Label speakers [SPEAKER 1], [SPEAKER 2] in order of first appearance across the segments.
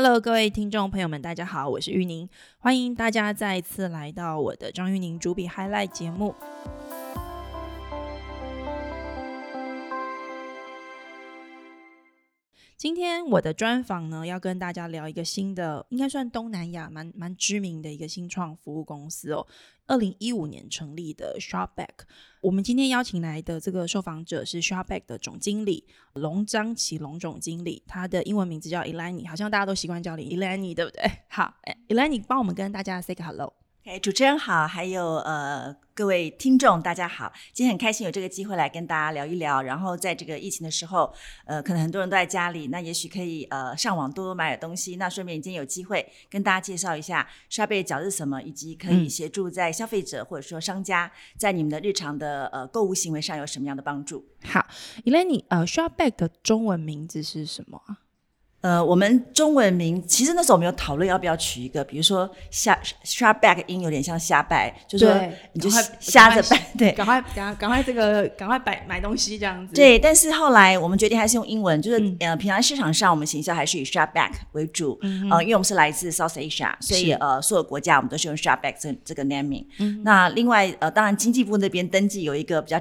[SPEAKER 1] Hello，各位听众朋友们，大家好，我是玉宁，欢迎大家再次来到我的张玉宁主笔 Highlight 节目。今天我的专访呢，要跟大家聊一个新的，应该算东南亚蛮蛮知名的一个新创服务公司哦。二零一五年成立的 Shopback，我们今天邀请来的这个受访者是 Shopback 的总经理龙张启龙总经理，他的英文名字叫 Eleni，好像大家都习惯叫你 Eleni，对不对？好，Eleni，帮我们跟大家 say hello。
[SPEAKER 2] 哎，主持人好，还有呃各位听众，大家好，今天很开心有这个机会来跟大家聊一聊。然后在这个疫情的时候，呃，可能很多人都在家里，那也许可以呃上网多多买点东西。那顺便今天有机会跟大家介绍一下刷贝饺是什么，以及可以协助在消费者或者说商家在你们的日常的呃购物行为上有什么样的帮助。
[SPEAKER 1] 好，Eleni，呃，Shopback 的中文名字是什么啊？
[SPEAKER 2] 呃，我们中文名其实那时候我们有讨论要不要取一个，比如说下 sharp back 音有点像瞎拜，就说你就瞎着拜，对，
[SPEAKER 1] 赶快赶赶快这个赶快买买东西这样子。
[SPEAKER 2] 对，但是后来我们决定还是用英文，就是呃，平常市场上我们行销还是以 sharp back 为主，呃，因为我们是来自 South Asia，所以呃，所有国家我们都是用 sharp back 这这个 naming。那另外呃，当然经济部那边登记有一个比较。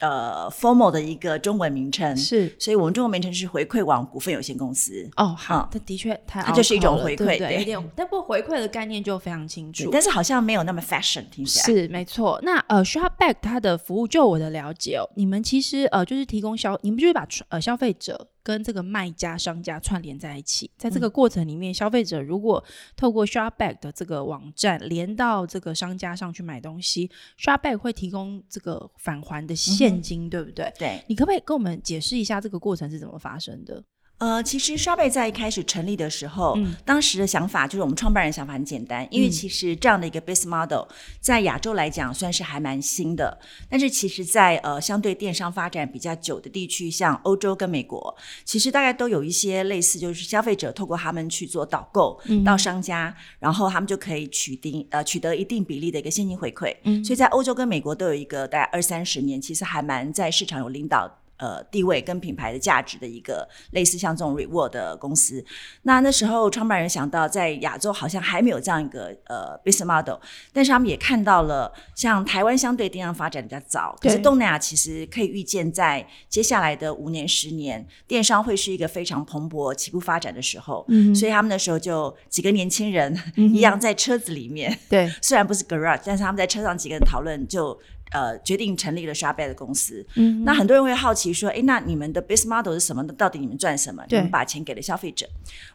[SPEAKER 2] 呃，formal 的一个中文名称
[SPEAKER 1] 是，
[SPEAKER 2] 所以我们中文名称是回馈网股份有限公司。
[SPEAKER 1] 哦，好，它的确，它
[SPEAKER 2] 就是一种回馈，
[SPEAKER 1] 对，但不过回馈的概念就非常清楚，
[SPEAKER 2] 但是好像没有那么 fashion，听起来
[SPEAKER 1] 是没错。那呃，Shopback 它的服务，就我的了解哦，你们其实呃就是提供消，你们就是把呃消费者。跟这个卖家、商家串联在一起，在这个过程里面，消费者如果透过 Shopback 的这个网站连到这个商家上去买东西，Shopback 会提供这个返还的现金，对不对？
[SPEAKER 2] 对，
[SPEAKER 1] 你可不可以跟我们解释一下这个过程是怎么发生的？
[SPEAKER 2] 呃，其实刷贝在一开始成立的时候，当时的想法就是我们创办人想法很简单，因为其实这样的一个 business model 在亚洲来讲算是还蛮新的，但是其实，在呃相对电商发展比较久的地区，像欧洲跟美国，其实大概都有一些类似，就是消费者透过他们去做导购到商家，然后他们就可以取定呃取得一定比例的一个现金回馈，所以在欧洲跟美国都有一个大概二三十年，其实还蛮在市场有领导。呃，地位跟品牌的价值的一个类似像这种 reward 的公司，那那时候创办人想到在亚洲好像还没有这样一个呃 business model，但是他们也看到了像台湾相对电商发展比较早，可是东南亚其实可以预见在接下来的五年十年，电商会是一个非常蓬勃起步发展的时候，嗯，所以他们那时候就几个年轻人一样在车子里面，
[SPEAKER 1] 对，
[SPEAKER 2] 虽然不是 garage，但是他们在车上几个人讨论就。呃，决定成立了的公司。嗯，那很多人会好奇说，哎，那你们的 business model 是什么？到底你们赚什么？你们把钱给了消费者。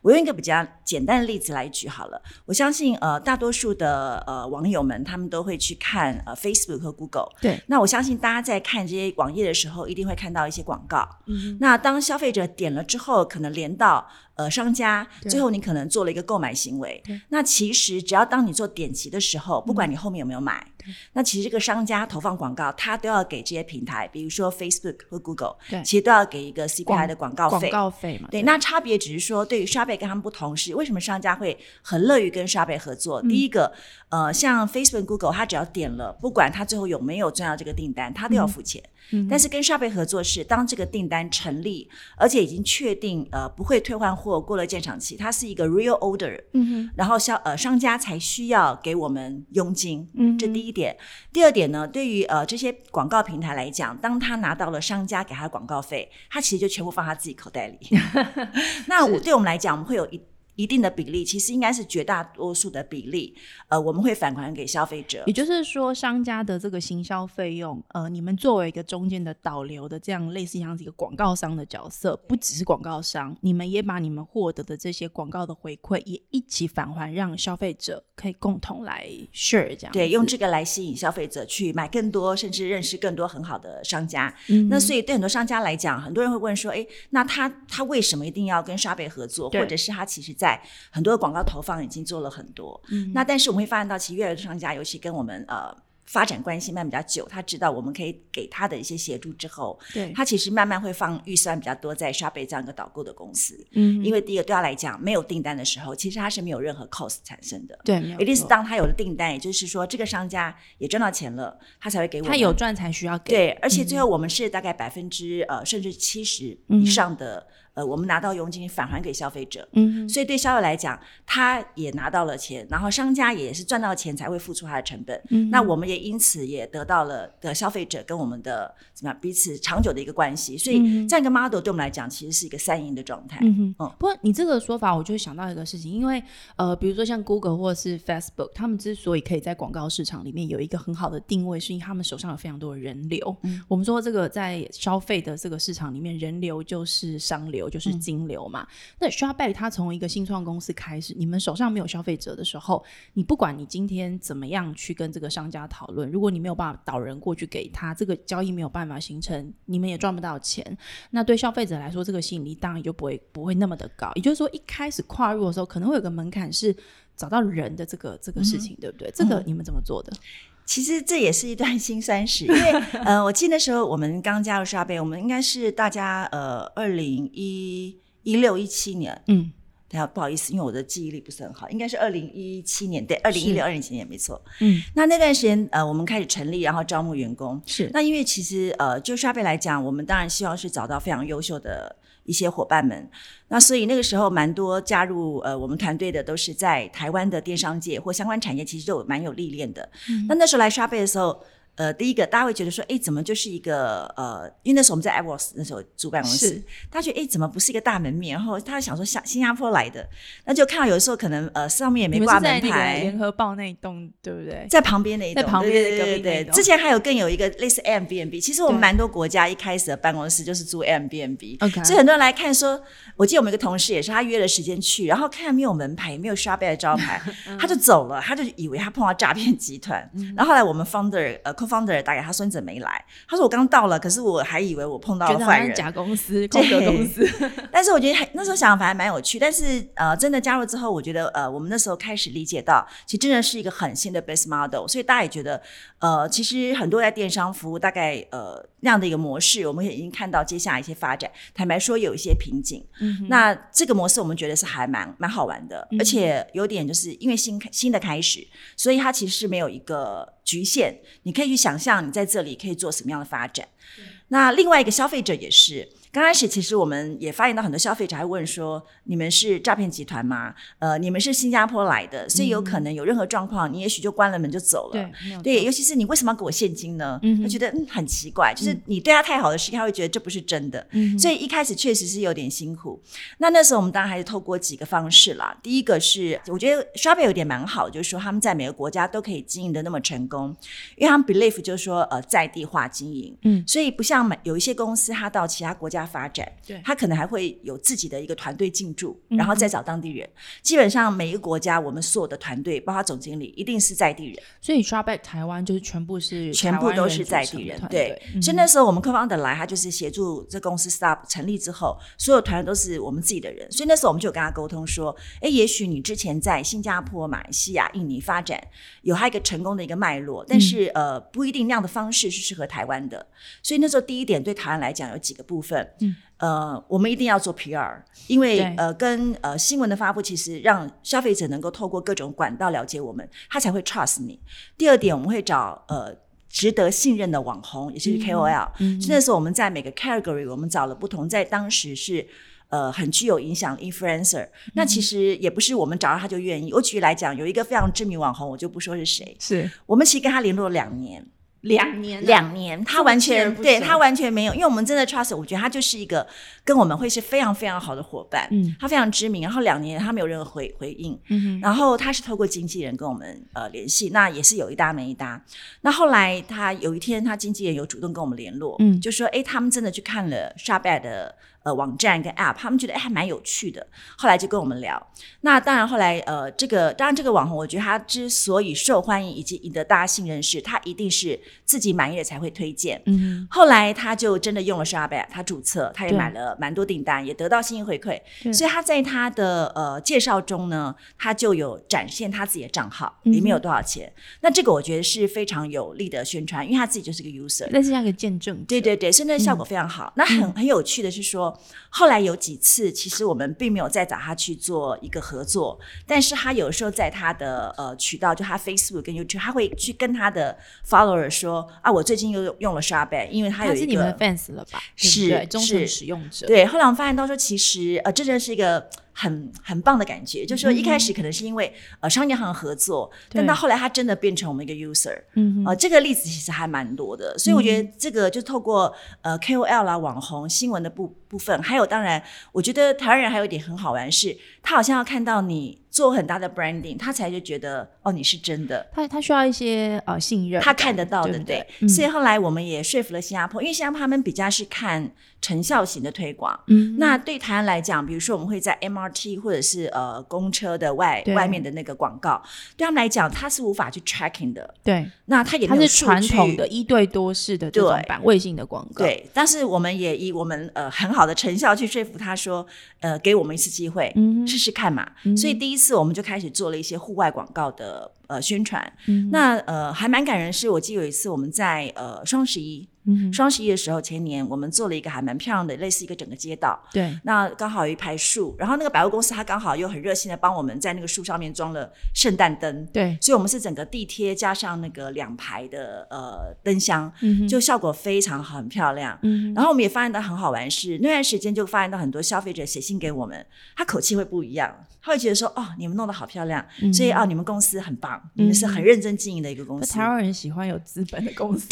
[SPEAKER 2] 我用一个比较简单的例子来举好了。我相信，呃，大多数的呃网友们，他们都会去看呃 Facebook 和 Google。
[SPEAKER 1] 对。
[SPEAKER 2] 那我相信大家在看这些网页的时候，一定会看到一些广告。嗯。那当消费者点了之后，可能连到。呃，商家最后你可能做了一个购买行为，那其实只要当你做点击的时候，不管你后面有没有买，那其实这个商家投放广告，他都要给这些平台，比如说 Facebook 和 Google，其实都要给一个 CPI 的广告费。
[SPEAKER 1] 广告费嘛，
[SPEAKER 2] 对，那差别只是说，对于刷贝跟他们不同是，为什么商家会很乐于跟刷贝合作？第一个，呃，像 Facebook、Google，他只要点了，不管他最后有没有赚到这个订单，他都要付钱。但是跟刷贝合作是，当这个订单成立，而且已经确定呃不会退换货，过了鉴赏期，它是一个 real order，嗯哼，然后销呃商家才需要给我们佣金，嗯，这第一点。第二点呢，对于呃这些广告平台来讲，当他拿到了商家给他的广告费，他其实就全部放他自己口袋里。那我对我们来讲，我们会有一。一定的比例，其实应该是绝大多数的比例，呃，我们会返还给消费者。
[SPEAKER 1] 也就是说，商家的这个行销费用，呃，你们作为一个中间的导流的这样类似像一个广告商的角色，不只是广告商，你们也把你们获得的这些广告的回馈也一起返还，让消费者可以共同来 share 这样。
[SPEAKER 2] 对，用这个来吸引消费者去买更多，甚至认识更多很好的商家。那所以对很多商家来讲，很多人会问说，哎，那他他为什么一定要跟沙贝合作，或者是他其实？在很多的广告投放已经做了很多，嗯，那但是我们会发现到，其实越来越多商家，尤其跟我们呃发展关系慢比较久，他知道我们可以给他的一些协助之后，
[SPEAKER 1] 对，
[SPEAKER 2] 他其实慢慢会放预算比较多在刷贝这样一个导购的公司，嗯，因为第一个对他来讲，没有订单的时候，其实他是没有任何 cost 产生的，
[SPEAKER 1] 对，
[SPEAKER 2] 一定是当他有了订单，也就是说这个商家也赚到钱了，他才会给我，
[SPEAKER 1] 他有赚才需要给，
[SPEAKER 2] 对，而且最后我们是大概百分之呃甚至七十以上的。呃，我们拿到佣金返还给消费者，嗯，所以对消费来讲，他也拿到了钱，然后商家也是赚到钱才会付出他的成本，嗯，那我们也因此也得到了的消费者跟我们的怎么样彼此长久的一个关系，所以这样一个 model 对我们来讲其实是一个三赢的状态，嗯
[SPEAKER 1] 嗯。不过你这个说法，我就想到一个事情，因为呃，比如说像 Google 或者是 Facebook，他们之所以可以在广告市场里面有一个很好的定位，是因为他们手上有非常多的人流。嗯我们说这个在消费的这个市场里面，人流就是商流。就是金流嘛。那 Shopback 它从一个新创公司开始，你们手上没有消费者的时候，你不管你今天怎么样去跟这个商家讨论，如果你没有办法导人过去给他，这个交易没有办法形成，你们也赚不到钱。那对消费者来说，这个吸引力当然就不会不会那么的高。也就是说，一开始跨入的时候，可能会有个门槛是找到人的这个这个事情，对不对？这个你们怎么做的？
[SPEAKER 2] 其实这也是一段辛酸史，因为呃，我记得那时候我们刚加入沙贝，我们应该是大家呃，二零一一六一七年，嗯，等下不好意思，因为我的记忆力不是很好，应该是二零一七年，对，二零一六二零一七年没错，嗯，那那段时间呃，我们开始成立，然后招募员工，
[SPEAKER 1] 是，
[SPEAKER 2] 那因为其实呃，就沙贝来讲，我们当然希望是找到非常优秀的。一些伙伴们，那所以那个时候蛮多加入呃我们团队的都是在台湾的电商界或相关产业，其实都有蛮有历练的。那那时候来刷贝的时候。呃，第一个大家会觉得说，哎，怎么就是一个呃，因为那时候我们在 a p p s 那时候租办公室，他觉得哎，怎么不是一个大门面？然后他想说，像新加坡来的，那就看到有的时候可能呃上面也没挂门牌。
[SPEAKER 1] 联合报那一栋对不对？
[SPEAKER 2] 在旁边那一栋，
[SPEAKER 1] 在旁边对对
[SPEAKER 2] 对。之前还有更有一个类似 M B N B，其实我们蛮多国家一开始的办公室就是租 M B N B，所以很多人来看说，我记得我们一个同事也是，他约了时间去，然后看没有门牌，也没有 s h o p 的招牌，他就走了，他就以为他碰到诈骗集团。然后后来我们 founder 呃 co founder 打给他说。孙子没来，他说我刚到了，可是我还以为我碰到了坏人，
[SPEAKER 1] 假公司、空壳公司。
[SPEAKER 2] 但是我觉得那时候想法还蛮有趣。但是呃，真的加入之后，我觉得呃，我们那时候开始理解到，其实真的是一个很新的 base model。所以大家也觉得呃，其实很多在电商服务，大概呃那样的一个模式，我们也已经看到接下来一些发展。坦白说，有一些瓶颈。嗯，那这个模式我们觉得是还蛮蛮好玩的，而且有点就是因为新新的开始，所以它其实是没有一个。局限，你可以去想象你在这里可以做什么样的发展。那另外一个消费者也是。刚开始其实我们也发现到很多消费者还问说：“你们是诈骗集团吗？呃，你们是新加坡来的，所以有可能有任何状况，你也许就关了门就走了。对，尤其是你为什么要给我现金呢？他觉得嗯很奇怪，就是你对他太好的事，他会觉得这不是真的。所以一开始确实是有点辛苦。那那时候我们当然还是透过几个方式啦。第一个是我觉得 Shopee 有点蛮好，就是说他们在每个国家都可以经营的那么成功，因为他们 believe 就是说呃在地化经营。嗯，所以不像有一些公司，他到其他国家。发展，
[SPEAKER 1] 对，
[SPEAKER 2] 他可能还会有自己的一个团队进驻，然后再找当地人。基本上每一个国家，我们所有的团队，包括总经理，一定是在地人。
[SPEAKER 1] 所以 a c k 台湾就是全部是
[SPEAKER 2] 全部都是在地人，对。所以那时候我们客方的来，他就是协助这公司 Stop 成立之后，所有团队都是我们自己的人。所以那时候我们就跟他沟通说，哎，也许你之前在新加坡、马来西亚、印尼发展，有他一个成功的一个脉络，但是呃，不一定那样的方式是适合台湾的。所以那时候第一点对台湾来讲有几个部分。嗯，呃，我们一定要做 PR，因为呃，跟呃新闻的发布，其实让消费者能够透过各种管道了解我们，他才会 trust 你。第二点，我们会找呃值得信任的网红，也就是 KOL。嗯，那时候我们在每个 category，我们找了不同，在当时是呃很具有影响 influencer。那其实也不是我们找到他就愿意。我举例来讲，有一个非常知名网红，我就不说是谁，
[SPEAKER 1] 是
[SPEAKER 2] 我们其实跟他联络了两年。
[SPEAKER 1] 两年，
[SPEAKER 2] 两年，他完全对他完全没有，因为我们真的 trust，我觉得他就是一个跟我们会是非常非常好的伙伴。嗯，他非常知名，然后两年他没有任何回回应。嗯然后他是透过经纪人跟我们呃联系，那也是有一搭没一搭。那后来他有一天，他经纪人有主动跟我们联络，嗯，就说哎，他们真的去看了 Shopbad 的。呃，网站跟 App，他们觉得哎还蛮有趣的，后来就跟我们聊。那当然后来呃，这个当然这个网红，我觉得他之所以受欢迎以及赢得大家信任，是他一定是自己满意的才会推荐。嗯，后来他就真的用了 s h a b a 他注册，他也买了蛮多订单，也得到信息回馈。所以他在他的呃介绍中呢，他就有展现他自己的账号里面有多少钱。那这个我觉得是非常有力的宣传，因为他自己就是个 user，
[SPEAKER 1] 那是一个见证。
[SPEAKER 2] 对对对，所以那效果非常好。那很很有趣的是说。说，后来有几次，其实我们并没有再找他去做一个合作，但是他有时候在他的呃渠道，就他 Facebook 跟 YouTube，他会去跟他的 follower 说啊，我最近又用了 s h a r b 因为他有一个
[SPEAKER 1] 是你们的 fans 了吧？
[SPEAKER 2] 是
[SPEAKER 1] 忠诚使用者。
[SPEAKER 2] 对，后来我们发现到说，其实呃，这真是一个。很很棒的感觉，就是说一开始可能是因为呃商业行合作，但到后来他真的变成我们一个 user，嗯，呃这个例子其实还蛮多的，所以我觉得这个就透过呃 KOL 啦、网红新闻的部部分，还有当然，我觉得台湾人还有一点很好玩是，他好像要看到你。做很大的 branding，他才就觉得哦你是真的，
[SPEAKER 1] 他他需要一些呃信任，
[SPEAKER 2] 他看得到的对，所以后来我们也说服了新加坡，因为新加坡他们比较是看成效型的推广，嗯，那对台湾来讲，比如说我们会在 MRT 或者是呃公车的外外面的那个广告，对他们来讲他是无法去 tracking 的，
[SPEAKER 1] 对，
[SPEAKER 2] 那他也
[SPEAKER 1] 它是传统的一对多式的这种版位性的广告，
[SPEAKER 2] 对，但是我们也以我们呃很好的成效去说服他说，呃给我们一次机会，嗯，试试看嘛，所以第一次我们就开始做了一些户外广告的呃宣传，嗯那呃还蛮感人，是我记得有一次我们在呃双十一。双十一的时候，前年我们做了一个还蛮漂亮的，类似一个整个街道。
[SPEAKER 1] 对，
[SPEAKER 2] 那刚好有一排树，然后那个百货公司它刚好又很热心的帮我们在那个树上面装了圣诞灯。
[SPEAKER 1] 对，
[SPEAKER 2] 所以我们是整个地贴加上那个两排的呃灯箱，就效果非常好，很漂亮。嗯，然后我们也发现到很好玩是那段时间就发现到很多消费者写信给我们，他口气会不一样，他会觉得说哦，你们弄得好漂亮，所以哦，你们公司很棒，你们是很认真经营的一个公司。
[SPEAKER 1] 台湾人喜欢有资本的公司，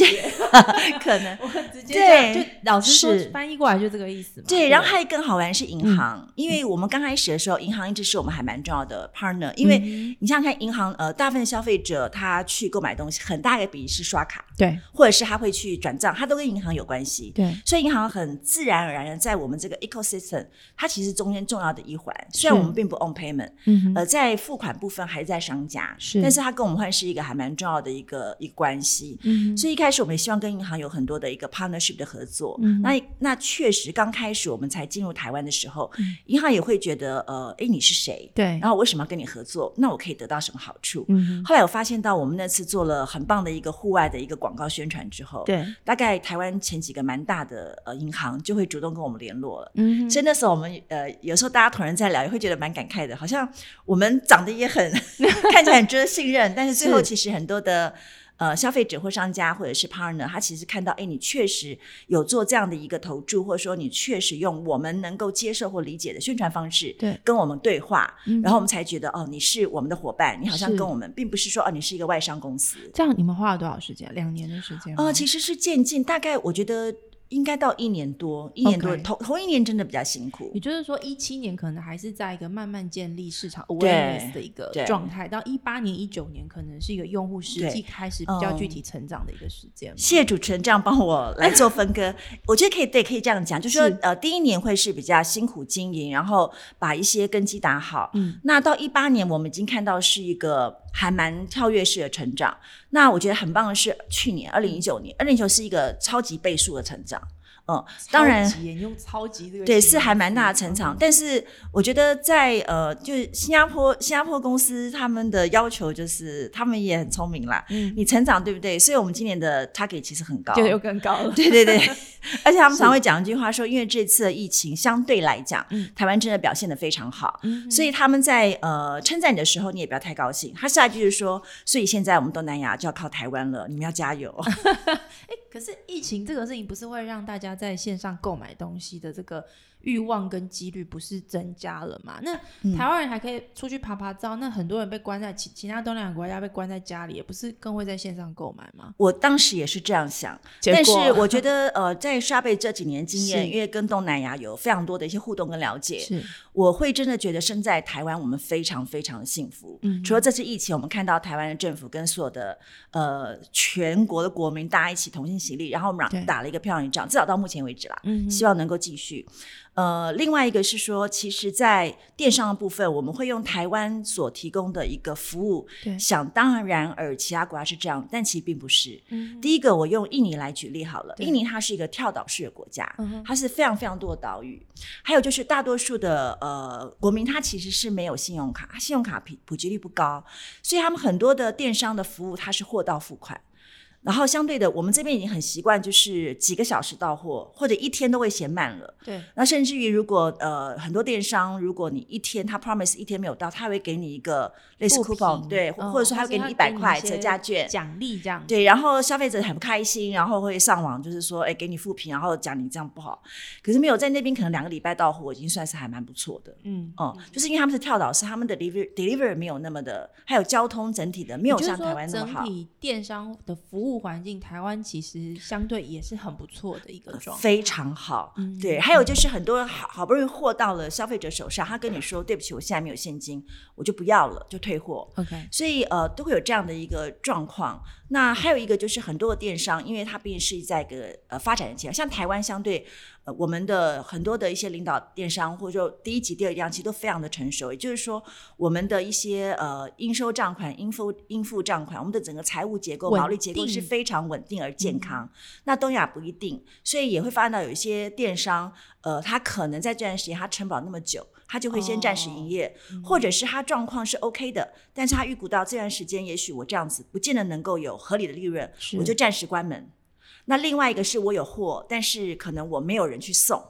[SPEAKER 2] 可能。
[SPEAKER 1] 我直接对，就老师说翻译过来就这个意思嘛。
[SPEAKER 2] 对，然后还有更好玩是银行，因为我们刚开始的时候，银行一直是我们还蛮重要的 partner。因为你想想看，银行呃，大部分消费者他去购买东西，很大一个比例是刷卡，
[SPEAKER 1] 对，
[SPEAKER 2] 或者是他会去转账，他都跟银行有关系。
[SPEAKER 1] 对，
[SPEAKER 2] 所以银行很自然而然的在我们这个 ecosystem，它其实中间重要的一环。虽然我们并不 on payment，嗯，呃，在付款部分还在商家，
[SPEAKER 1] 是，
[SPEAKER 2] 但是他跟我们换是一个还蛮重要的一个一个关系。嗯，所以一开始我们也希望跟银行有很多的一个 partnership 的合作。嗯那那确实刚开始我们才进入台湾的时候，银行也会觉得呃，哎，你是谁？
[SPEAKER 1] 对，
[SPEAKER 2] 然后为什么要跟你合作？那我可以得到什么好处？嗯，后来我发现到我们那次做了很棒的一个户外的一个广告宣传之后，
[SPEAKER 1] 对，
[SPEAKER 2] 大概台湾前几个蛮大的呃银行就会主动跟我们联络了。嗯，所以那时候我们呃有时候大家同仁在聊，也会觉得蛮感慨的，好像我们长得也很 看起来很值得信任，但是最后其实很多的。呃，消费者或商家或者是 partner，他其实看到，哎，你确实有做这样的一个投注，或者说你确实用我们能够接受或理解的宣传方式，
[SPEAKER 1] 对，
[SPEAKER 2] 跟我们对话，然后我们才觉得，哦，你是我们的伙伴，你好像跟我们，并不是说，哦，你是一个外商公司。
[SPEAKER 1] 这样你们花了多少时间？两年的时间？
[SPEAKER 2] 哦，其实是渐进，大概我觉得。应该到一年多，一年多同同一年真的比较辛苦。
[SPEAKER 1] 也就是说，一七年可能还是在一个慢慢建立市场 awareness 的一个状态，到一八年、一九年可能是一个用户实际开始比较具体成长的一个时间。
[SPEAKER 2] 谢谢主持人这样帮我来做 分割，我觉得可以对，可以这样讲，就是说呃，第一年会是比较辛苦经营，然后把一些根基打好。嗯，那到一八年，我们已经看到是一个。还蛮跳跃式的成长，那我觉得很棒的是，去年二零一九年，二零一九是一个超级倍数的成长。嗯，当然，
[SPEAKER 1] 用超级这个
[SPEAKER 2] 对是还蛮大的成长，但是我觉得在呃，就是新加坡新加坡公司他们的要求就是他们也很聪明啦，嗯，你成长对不对？所以我们今年的 target 其实很高，
[SPEAKER 1] 就又更高了，
[SPEAKER 2] 对对对，而且他们常会讲一句话说，因为这次的疫情相对来讲，台湾真的表现的非常好，所以他们在呃称赞你的时候，你也不要太高兴。他下一句是说，所以现在我们东南亚就要靠台湾了，你们要加油。
[SPEAKER 1] 哎，可是疫情这个事情不是会让大家在线上购买东西的这个。欲望跟几率不是增加了嘛？那台湾人还可以出去爬爬照，那很多人被关在其其他东南亚国家被关在家里，也不是更会在线上购买吗？
[SPEAKER 2] 我当时也是这样想，但是我觉得 呃，在刷贝这几年经验，因为跟东南亚有非常多的一些互动跟了解，
[SPEAKER 1] 是
[SPEAKER 2] 我会真的觉得身在台湾，我们非常非常的幸福。嗯，除了这次疫情，我们看到台湾的政府跟所有的呃全国的国民大家一起同心协力，然后我们打了一个漂亮一仗，至少到目前为止啦，嗯，希望能够继续。呃，另外一个是说，其实，在电商的部分，我们会用台湾所提供的一个服务。
[SPEAKER 1] 对，
[SPEAKER 2] 想当然而其他国家是这样，但其实并不是。嗯，第一个，我用印尼来举例好了。印尼它是一个跳岛式的国家，它是非常非常多的岛屿。还有就是大多数的呃国民，他其实是没有信用卡，信用卡普普及率不高，所以他们很多的电商的服务，它是货到付款。然后相对的，我们这边已经很习惯，就是几个小时到货，或者一天都会嫌慢了。
[SPEAKER 1] 对。
[SPEAKER 2] 那甚至于，如果呃很多电商，如果你一天他 promise 一天没有到，他会给你一个类似 coupon，对，或者说他会给你一百块折价券
[SPEAKER 1] 奖励这样。
[SPEAKER 2] 对，然后消费者很不开心，然后会上网就是说，哎，给你复评，然后讲你这样不好。可是没有在那边，可能两个礼拜到货已经算是还蛮不错的。嗯哦，就是因为他们是跳岛，是他们的 deliver deliver 没有那么的，还有交通整体的没有像台湾那么好。
[SPEAKER 1] 整体电商的服务环境，台湾。其实相对也是很不错的一个状态，
[SPEAKER 2] 非常好。对，还有就是很多好好不容易货到了消费者手上，他跟你说对不起，我现在没有现金，我就不要了，就退货。
[SPEAKER 1] OK，
[SPEAKER 2] 所以呃都会有这样的一个状况。那还有一个就是很多的电商，因为它毕竟是在一个呃发展的阶段，像台湾相对呃我们的很多的一些领导电商，或者说第一级、第二级其实都非常的成熟。也就是说，我们的一些呃应收账款、应付应付账款，我们的整个财务结构、毛利结构是非常稳定而健康。那东亚不一定，所以也会发现到有一些电商，呃，他可能在这段时间他撑不了那么久。他就会先暂时营业，或者是他状况是 OK 的，但是他预估到这段时间，也许我这样子不见得能够有合理的利润，我就暂时关门。那另外一个是我有货，但是可能我没有人去送，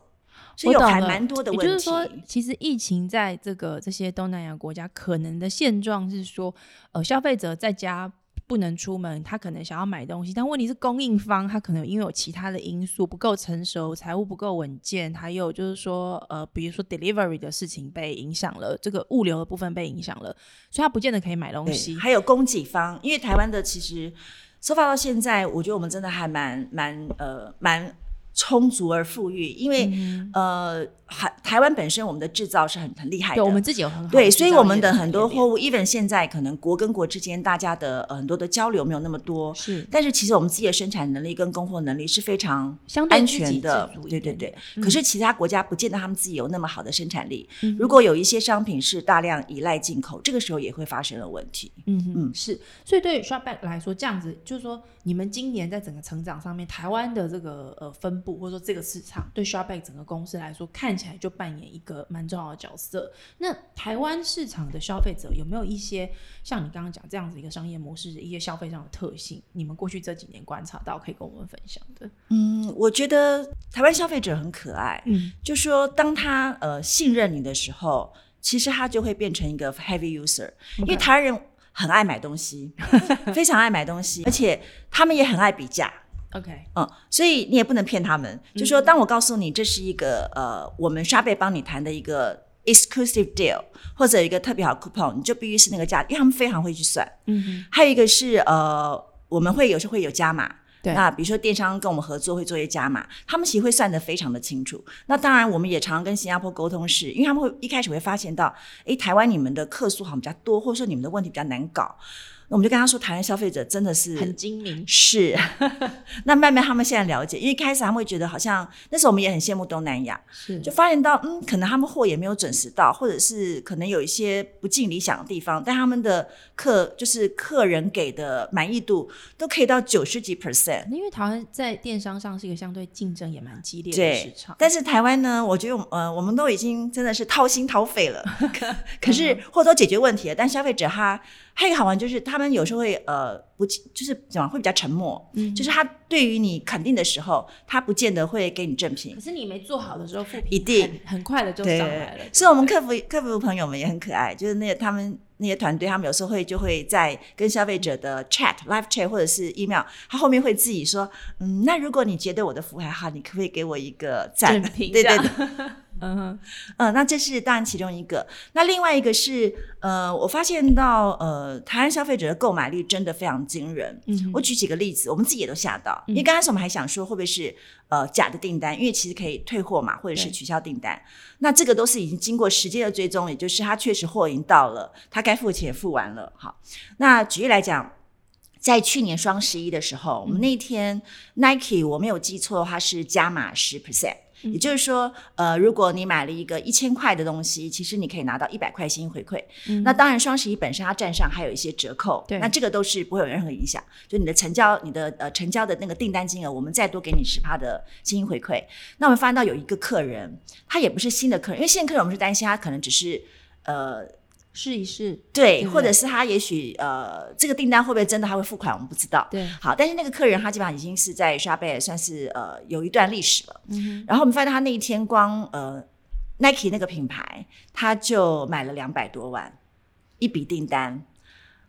[SPEAKER 2] 所以有还蛮多的问题。
[SPEAKER 1] 就是说，其实疫情在这个这些东南亚国家可能的现状是说，呃，消费者在家。不能出门，他可能想要买东西，但问题是供应方他可能因为有其他的因素不够成熟，财务不够稳健，还有就是说，呃，比如说 delivery 的事情被影响了，这个物流的部分被影响了，所以他不见得可以买东西。
[SPEAKER 2] 还有供给方，因为台湾的其实收发到现在，我觉得我们真的还蛮蛮呃蛮充足而富裕，因为呃。台台湾本身，我们的制造是很很厉害的，
[SPEAKER 1] 我们自己有很好。
[SPEAKER 2] 对，所以我们的很多货物，even 现在可能国跟国之间，大家的很多的交流没有那么多。
[SPEAKER 1] 是，
[SPEAKER 2] 但是其实我们自己的生产能力跟供货能力是非常
[SPEAKER 1] 相
[SPEAKER 2] 对安全的。对对对。可是其他国家不见得他们自己有那么好的生产力。如果有一些商品是大量依赖进口，这个时候也会发生了问题。
[SPEAKER 1] 嗯嗯，是。所以对于 Shopback 来说，这样子就是说，你们今年在整个成长上面，台湾的这个呃分布或者说这个市场，对 Shopback 整个公司来说，看起来就扮演一。一个蛮重要的角色。那台湾市场的消费者有没有一些像你刚刚讲这样子一个商业模式的一些消费上的特性？你们过去这几年观察到，可以跟我们分享的？
[SPEAKER 2] 嗯，我觉得台湾消费者很可爱。嗯，就说当他呃信任你的时候，其实他就会变成一个 heavy user。因为台湾人很爱买东西，非常爱买东西，而且他们也很爱比价。
[SPEAKER 1] OK，
[SPEAKER 2] 嗯，所以你也不能骗他们。就说当我告诉你这是一个呃，我们刷贝帮你谈的一个 exclusive deal，或者一个特别好 coupon，你就必须是那个价，因为他们非常会去算。嗯哼。还有一个是呃，我们会有时候会有加码。
[SPEAKER 1] 对。
[SPEAKER 2] 那比如说电商跟我们合作会做一些加码，他们其实会算得非常的清楚。那当然，我们也常常跟新加坡沟通，是因为他们会一开始会发现到，诶，台湾你们的客诉好像比较多，或者说你们的问题比较难搞。我们就跟他说，台湾消费者真的是
[SPEAKER 1] 很精明。
[SPEAKER 2] 是，那慢慢他们现在了解，因为开始他们会觉得好像那时候我们也很羡慕东南亚，
[SPEAKER 1] 是，
[SPEAKER 2] 就发现到嗯，可能他们货也没有准时到，或者是可能有一些不尽理想的地方，但他们的客就是客人给的满意度都可以到九十几 percent。
[SPEAKER 1] 因为台湾在电商上是一个相对竞争也蛮激烈的市场，
[SPEAKER 2] 但是台湾呢，我觉得呃，我们都已经真的是掏心掏肺了，可可是 或者说解决问题了，但消费者他。还有一个好玩就是，他们有时候会呃不，就是怎么会比较沉默，嗯，就是他对于你肯定的时候，他不见得会给你正品。
[SPEAKER 1] 可是你没做好的时候，
[SPEAKER 2] 一定
[SPEAKER 1] 很快的就上来了。
[SPEAKER 2] 所以，我们客服客服朋友们也很可爱，就是那个他们那些团队，他们有时候会就会在跟消费者的 chat live chat 或者是 email，他后面会自己说，嗯，那如果你觉得我的服务还好，你可不可以给我一个赞
[SPEAKER 1] 评？
[SPEAKER 2] 对对对。嗯哼，呃，那这是当然其中一个。那另外一个是，呃，我发现到，呃，台湾消费者的购买力真的非常惊人。嗯，我举几个例子，我们自己也都吓到。因为刚开始我们还想说会不会是呃假的订单，因为其实可以退货嘛，或者是取消订单。那这个都是已经经过时间的追踪，也就是他确实货已经到了，他该付的钱也付完了。好，那举例来讲，在去年双十一的时候，我们那天 Nike 我没有记错的话是加码十 percent。也就是说，呃，如果你买了一个一千块的东西，其实你可以拿到一百块现金回馈。那当然，双十一本身它站上还有一些折扣，那这个都是不会有任何影响。就你的成交，你的呃成交的那个订单金额，我们再多给你十趴的新回馈。那我们发现到有一个客人，他也不是新的客人，因为新的客人我们是担心他可能只是呃
[SPEAKER 1] 试一试，
[SPEAKER 2] 对，或者是他也许呃，这个订单会不会真的他会付款，我们不知道。
[SPEAKER 1] 对，
[SPEAKER 2] 好，但是那个客人他基本上已经是在刷贝算是呃有一段历史了。
[SPEAKER 1] 嗯
[SPEAKER 2] 然后我们发现他那一天光呃 Nike 那个品牌，他就买了两百多万一笔订单。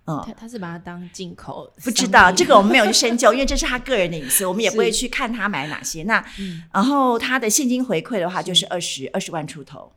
[SPEAKER 2] 嗯，
[SPEAKER 1] 他他是把它当进口，
[SPEAKER 2] 不知道这个我们没有去深究，因为这是他个人的隐私，我们也不会去看他买哪些。那
[SPEAKER 1] 嗯
[SPEAKER 2] 然后他的现金回馈的话，就是二十二十万出头。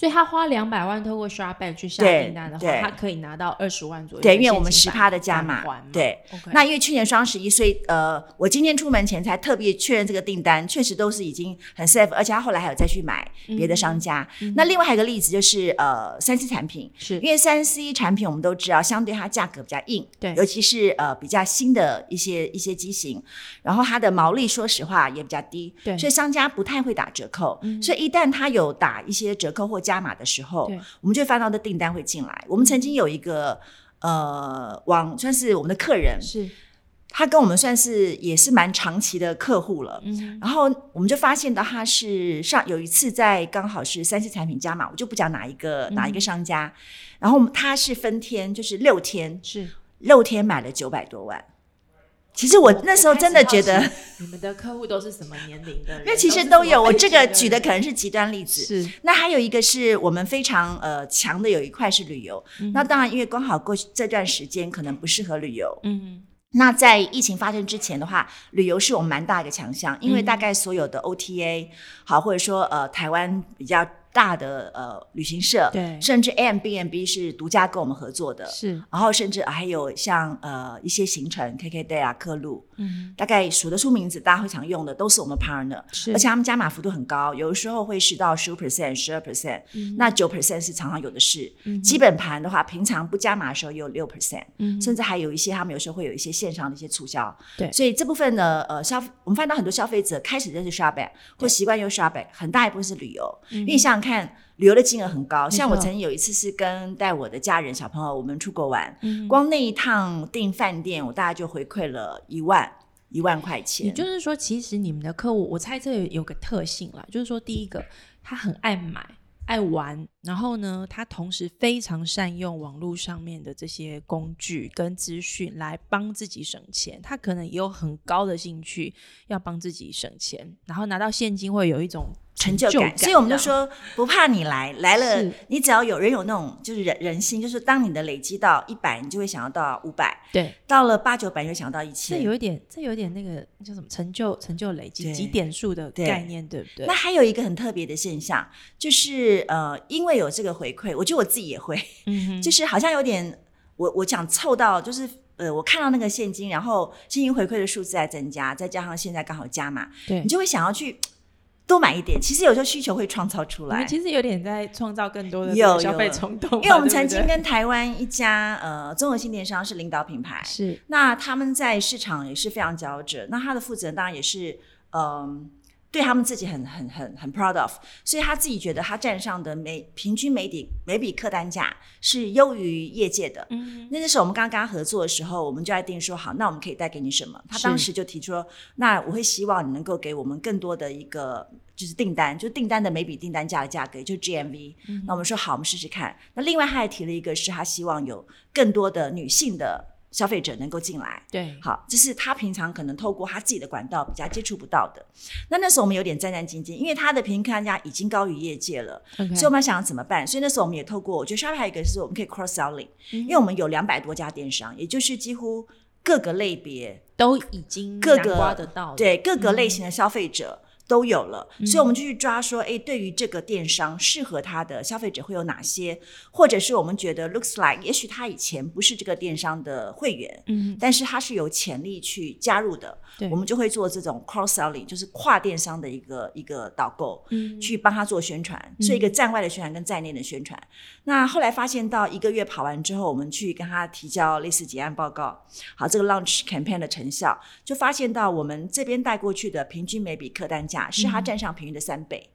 [SPEAKER 1] 所以他花两百万透过 Shopback 去下订单的话，他可以拿到二十万左右
[SPEAKER 2] 对。因为我们十趴的加码对。那因为去年双十一，所以呃，我今天出门前才特别确认这个订单，确实都是已经很 safe，而且他后来还有再去买别的商家。那另外还有一个例子就是呃，三 C 产品，
[SPEAKER 1] 是。
[SPEAKER 2] 因为三 C 产品我们都知道，相对它价格比较硬，
[SPEAKER 1] 对。
[SPEAKER 2] 尤其是呃比较新的一些一些机型，然后它的毛利说实话也比较低，
[SPEAKER 1] 对。
[SPEAKER 2] 所以商家不太会打折扣，所以一旦他有打一些折扣或加码的时候，我们就会翻到的订单会进来。我们曾经有一个呃网算是我们的客人，
[SPEAKER 1] 是
[SPEAKER 2] 他跟我们算是也是蛮长期的客户了。
[SPEAKER 1] 嗯
[SPEAKER 2] 然后我们就发现到他是上有一次在刚好是三 C 产品加码，我就不讲哪一个、哪一个商家，然后他是分天，就是六天，
[SPEAKER 1] 是。
[SPEAKER 2] 六天买了九百多万。其实我那时候真的觉得，
[SPEAKER 1] 你们的客户都是什么年龄的人？
[SPEAKER 2] 因为其实都有，我这个举的可能是极端例子。
[SPEAKER 1] 是。
[SPEAKER 2] 那还有一个是我们非常呃强的有一块是旅游，那当然因为刚好过去这段时间可能不适合旅游，
[SPEAKER 1] 嗯。
[SPEAKER 2] 那在疫情发生之前的话，旅游是我们蛮大一个强项，因为
[SPEAKER 1] 嗯。
[SPEAKER 2] 大概所有的 OTA 好，或者说呃台湾比较大的呃旅行社，
[SPEAKER 1] 对。
[SPEAKER 2] 甚至 a m b n b 是独家跟我们合作的，
[SPEAKER 1] 是。
[SPEAKER 2] 然后甚至还有像呃一些行程 KKday 啊、客路，
[SPEAKER 1] 嗯。
[SPEAKER 2] 大概数得出名字，大家会常用的都是我们 partner，
[SPEAKER 1] 是。
[SPEAKER 2] 而且他们加码幅度很高，有的时候会是到十五 percent、十二 percent，那九 percent 是常常有的是。基本盘的话，平常不加码的时候也有六 percent，
[SPEAKER 1] 嗯。
[SPEAKER 2] 甚至还有一些他们有时候会有一些线上的一些促销。
[SPEAKER 1] 对。
[SPEAKER 2] 所以这部分呢，呃，消我们发现到很多消费者开始认识 Shopback 或习惯用 Shopback，很大一部分是旅游，因为你想想看。旅游的金额很高，像我曾经有一次是跟带我的家人小朋友，我们出国玩，
[SPEAKER 1] 嗯
[SPEAKER 2] 光那一趟订饭店，我大概就回馈了一万一万块钱。
[SPEAKER 1] 也就是说，其实你们的客户，我猜这有有个特性啦，就是说，第一个，他很爱买、爱玩，然后呢，他同时非常善用网络上面的这些工具跟资讯来帮自己省钱。他可能也有很高的兴趣要帮自己省钱，然后拿到现金会有一种就
[SPEAKER 2] 成就感，所以我们就说不怕你来，来了你只要有人有那种就是人人心，就是当你的累积到一百，你就会想要到五百，
[SPEAKER 1] 对，
[SPEAKER 2] 到了八九百，你会想要到一千这。
[SPEAKER 1] 有一点，这有一点那个叫什么成就成就累积几点数的概念，对不对
[SPEAKER 2] 那？还有一个很特别的现象，就是呃，因为有这个回馈，我觉得我自己也会，
[SPEAKER 1] 嗯哼，
[SPEAKER 2] 就是好像有点，我我想凑到，就是呃，我看到那个现金，然后现金回馈的数字在增加，再加上现在刚好加码，
[SPEAKER 1] 对
[SPEAKER 2] 你，就会想要去多买一点。其实有时候需求会创造出来
[SPEAKER 1] 你们。其实有点在创造更多的消费
[SPEAKER 2] 有
[SPEAKER 1] 冲动嘛，
[SPEAKER 2] 因为我们曾经跟台湾一家呃综合性电商是领导品牌，
[SPEAKER 1] 是
[SPEAKER 2] 那他们在市场也是非常佼者。那他的负责人当然也是嗯、对他们自己很很很很 proud of，所以他自己觉得他站上的每平均每笔每笔客单价是优于业界的。
[SPEAKER 1] 嗯
[SPEAKER 2] 那那时候我们刚刚跟他合作的时候，我们就在定说好，那我们可以带给你什么？他当时就提出说，那我会希望你能够给我们更多的一个就是订单，就订单的每笔订单价的价格，也就 GMV。那我们说好，我们试试看。那另外他还提了一个，是他希望有更多的女性的消费者能够进来。
[SPEAKER 1] 对，
[SPEAKER 2] 好，这是他平常可能透过他自己的管道比较接触不到的。那那时候我们有点战战兢兢，因为他的平均客单价已经高于业界了所以我们要想怎么办。所以那时候我们也透过，我觉得 Shopify 还有一个是我们可以 cross selling，、因
[SPEAKER 1] 嗯
[SPEAKER 2] 为我们有两百多家电商，也就是几乎各个类别、
[SPEAKER 1] 都已经
[SPEAKER 2] 各个
[SPEAKER 1] 得到，
[SPEAKER 2] 对各个类型的消费者。都有了，
[SPEAKER 1] 嗯
[SPEAKER 2] 所以我们就去抓说，哎，对于这个电商适合他的消费者会有哪些，或者是我们觉得 looks like，也许他以前不是这个电商的会员，
[SPEAKER 1] 嗯，
[SPEAKER 2] 但是他是有潜力去加入的，
[SPEAKER 1] 对。
[SPEAKER 2] 我们就会做这种 cross selling，就是跨电商的一个一个导购，
[SPEAKER 1] 嗯。
[SPEAKER 2] 去帮他做宣传，是一个站外的宣传跟站内的宣传。那后来发现到一个月跑完之后，我们去跟他提交类似结案报告，好，这个 launch campaign 的成效，就发现到我们这边带过去的平均每笔客单价是他站上平均的三倍。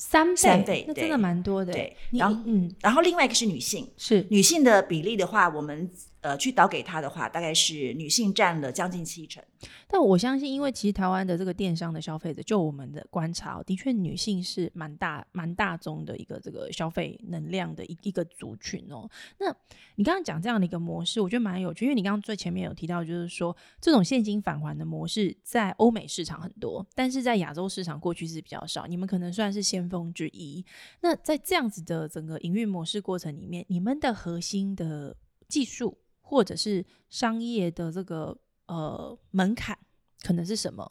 [SPEAKER 1] 三倍，
[SPEAKER 2] 三倍
[SPEAKER 1] 那真的蛮多的。
[SPEAKER 2] 对然后
[SPEAKER 1] 嗯
[SPEAKER 2] 然后另外一个是女性，
[SPEAKER 1] 是
[SPEAKER 2] 女性的比例的话，我们呃去导给他的话，大概是女性占了将近七成。
[SPEAKER 1] 但我相信，因为其实台湾的这个电商的消费者，就我们的观察，的确女性是蛮大蛮大众的一个这个消费能量的一一个族群哦。那你刚刚讲这样的一个模式，我觉得蛮有趣，因为你刚刚最前面有提到，就是说这种现金返还的模式在欧美市场很多，但是在亚洲市场过去是比较少。你们可能算是先锋之一。那在这样子的整个营运模式过程里面，你们的核心的技术或者是商业的这个呃门槛可能是什么？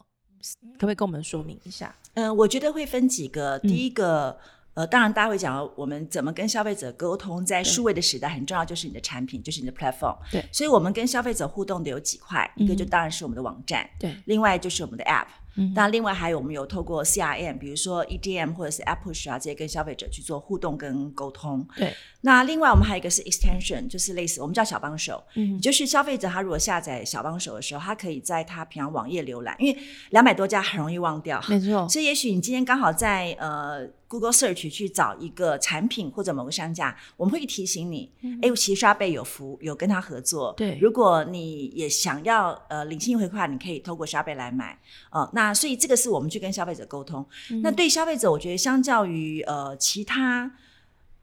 [SPEAKER 1] 可不可以跟我们说明一下？
[SPEAKER 2] 嗯，我觉得会分几个。第一个，呃，当然大家会讲我们怎么跟消费者沟通，在数位的时代很重要，就是你的产品，就是你的 platform。
[SPEAKER 1] 对，
[SPEAKER 2] 所以我们跟消费者互动的有几块，一个就当然是我们的网站，
[SPEAKER 1] 对，
[SPEAKER 2] 另外就是我们的 app。那另外还有我们有透过 CRM，比如说 EDM 或者是 Apple 啊这些跟消费者去做互动跟沟通。
[SPEAKER 1] 对。
[SPEAKER 2] 那另外我们还有一个是 Extension，就是类似我们叫小帮手，嗯，就是消费者他如果下载小帮手的时候，他可以在他平常网页浏览，因为两百多家很容易忘掉，
[SPEAKER 1] 没错。
[SPEAKER 2] 所以也许你今天刚好在呃 Google Search 去找一个产品或者某个商家，我们会提醒你，哎，其实刷贝有服有跟他合作。
[SPEAKER 1] 对。
[SPEAKER 2] 如果你也想要呃领性回馈，你可以透过刷贝来买。呃，那所以这个是我们去跟消费者沟通。那对消费者，我觉得相较于呃其他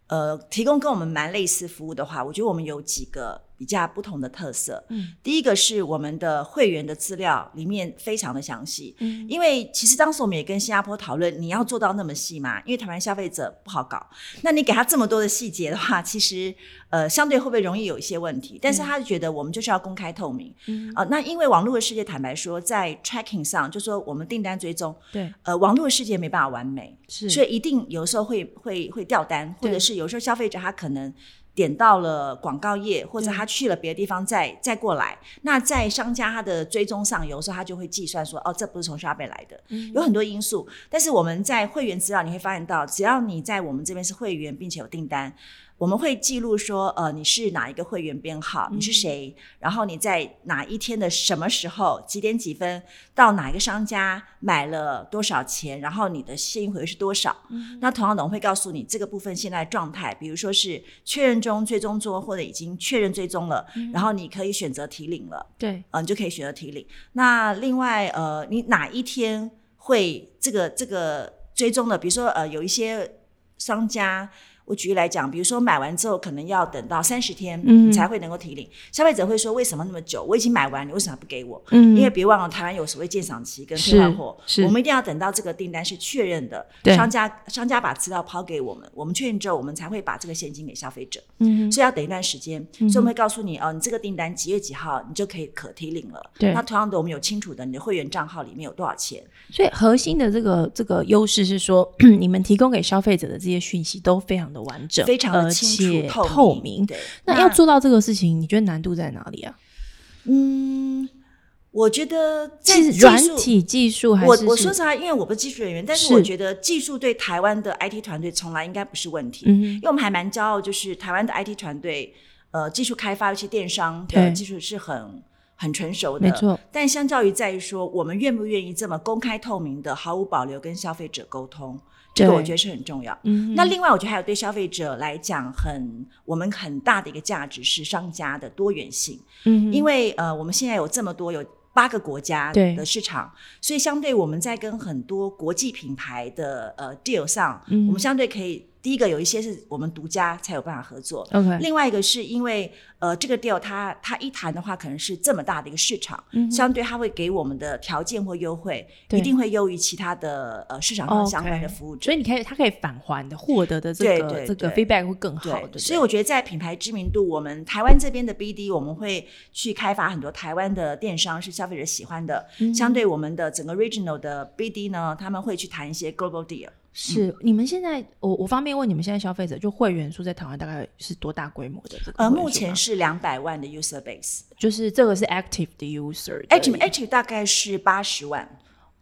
[SPEAKER 2] 呃提供跟我们蛮类似服务的话，我觉得我们有几个。比较不同的特色，嗯，第一个是我们的会员的资料里面非常的详细，嗯，因为其实当时我们也跟新加坡讨论，你要做到那么细嘛，因为台湾消费者不好搞，那你给他这么多的细节的话，其实呃相对会不会容易有一些问题？但是他觉得我们就是要公开透明，嗯。啊，那因为网络的世界，坦白说，在 tracking 上，就说我们订单追踪，
[SPEAKER 1] 对，
[SPEAKER 2] 呃，网络的世界没办法完美，
[SPEAKER 1] 是，
[SPEAKER 2] 所以一定有时候会会会掉单，或者是有时候消费者他可能。点到了广告页，或者他去了别的地方再再过来，那在商家他的追踪上，有时候他就会计算说，哦，这不是从沙贝来的，有很多因素。但是我们在会员资料你会发现到，只要你在我们这边是会员，并且有订单。我们会记录说，呃，你是哪一个会员编号，你是谁，然后你在哪一天的什么时候，几点几分到哪一个商家买了多少钱，然后你的现金回馈是多少。那同样的，我会告诉你这个部分现在状态，比如说是确认中、追踪中，或者已经确认追踪了，然后你可以选择提领了。
[SPEAKER 1] 对，
[SPEAKER 2] 嗯，你就可以选择提领。那另外，呃，你哪一天会这个这个追踪的？比如说，呃，有一些商家。我举例来讲，比如说买完之后可能要等到三十天才会能够提领，消费者会说为什么那么久？我已经买完，你为什么不给我？嗯因为别忘了台湾有所谓鉴赏期跟退换货，我们一定要等到这个订单是确认的，商家商家把资料抛给我们，我们确认之后，我们才会把这个现金给消费者。嗯，所以要等一段时间，所以我们会告诉你哦，你这个订单几月几号你就可以可提领了。
[SPEAKER 1] 对，
[SPEAKER 2] 那同样的，我们有清楚的你的会员账号里面有多少钱。
[SPEAKER 1] 所以核心的这个这个优势是说，你们提供给消费者的这些讯息都非常的完整，
[SPEAKER 2] 非常的清楚
[SPEAKER 1] 透明。
[SPEAKER 2] 对，
[SPEAKER 1] 那要做到这个事情，你觉得难度在哪里啊？
[SPEAKER 2] 嗯，我觉得
[SPEAKER 1] 其实软体技术，
[SPEAKER 2] 我我说实话，因为我不是技术人员，但是我觉得技术对台湾的 IT 团队从来应该不是问题。嗯，因为我们还蛮骄傲，就是台湾的 IT 团队，呃，技术开发尤其电商的技术是很。很成熟的，
[SPEAKER 1] 没错。
[SPEAKER 2] 但相较于在于说，我们愿不愿意这么公开透明的、毫无保留跟消费者沟通，这个我觉得是很重要。嗯。那另外，我觉得还有对消费者来讲，很我们很大的一个价值是商家的多元性。嗯。因为呃，我们现在有这么多有八个国家的市场，所以相对我们在跟很多国际品牌的呃 deal 上，我们相对可以。第一个有一些是我们独家才有办法合作
[SPEAKER 1] ，OK。
[SPEAKER 2] 另外一个是因为呃这个 deal 它它一谈的话可能是这么大的一个市场，相对它会给我们的条件或优惠一定会优于其他的呃市场上相关的服务者，
[SPEAKER 1] 所以你可以它可以返还的获得的这个这个 feedback 会更好。对。
[SPEAKER 2] 所以我觉得在品牌知名度，我们台湾这边的 BD 我们会去开发很多台湾的电商是消费者喜欢的，相对我们的整个 regional 的 BD 呢，他们会去谈一些 global deal。
[SPEAKER 1] 是你们现在，我我方便问你们现在消费者就会员数在台湾大概是多大规模的？这个
[SPEAKER 2] 呃，目前是两百万的 user base，
[SPEAKER 1] 就是这个是 active 的 user，active
[SPEAKER 2] active 大概是八十万，